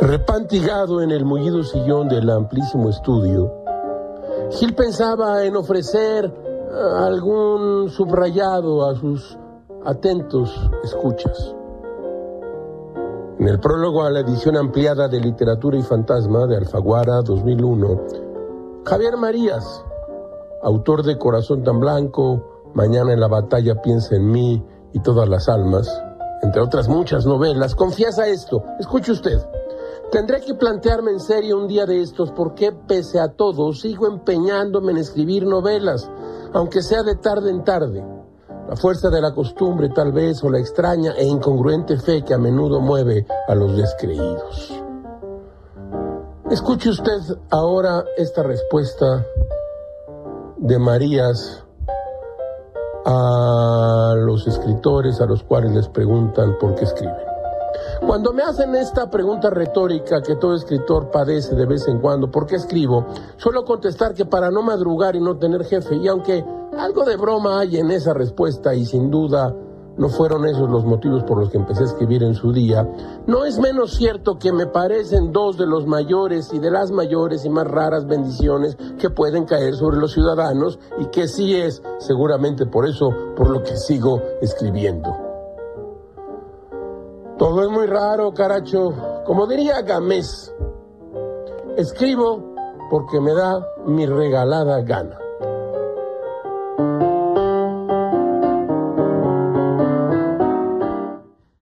Repantigado en el mullido sillón del amplísimo estudio, Gil pensaba en ofrecer eh, algún subrayado a sus atentos escuchas. En el prólogo a la edición ampliada de Literatura y Fantasma de Alfaguara 2001, Javier Marías, autor de Corazón tan Blanco, Mañana en la batalla piensa en mí y todas las almas, entre otras muchas novelas, confiesa esto. Escuche usted. Tendré que plantearme en serio un día de estos por qué, pese a todo, sigo empeñándome en escribir novelas, aunque sea de tarde en tarde. La fuerza de la costumbre, tal vez, o la extraña e incongruente fe que a menudo mueve a los descreídos. Escuche usted ahora esta respuesta de Marías a los escritores a los cuales les preguntan por qué escriben. Cuando me hacen esta pregunta retórica que todo escritor padece de vez en cuando, ¿por qué escribo? Suelo contestar que para no madrugar y no tener jefe, y aunque algo de broma hay en esa respuesta y sin duda no fueron esos los motivos por los que empecé a escribir en su día, no es menos cierto que me parecen dos de los mayores y de las mayores y más raras bendiciones que pueden caer sobre los ciudadanos y que sí es seguramente por eso por lo que sigo escribiendo. Es muy raro, caracho. Como diría Gamés, escribo porque me da mi regalada gana.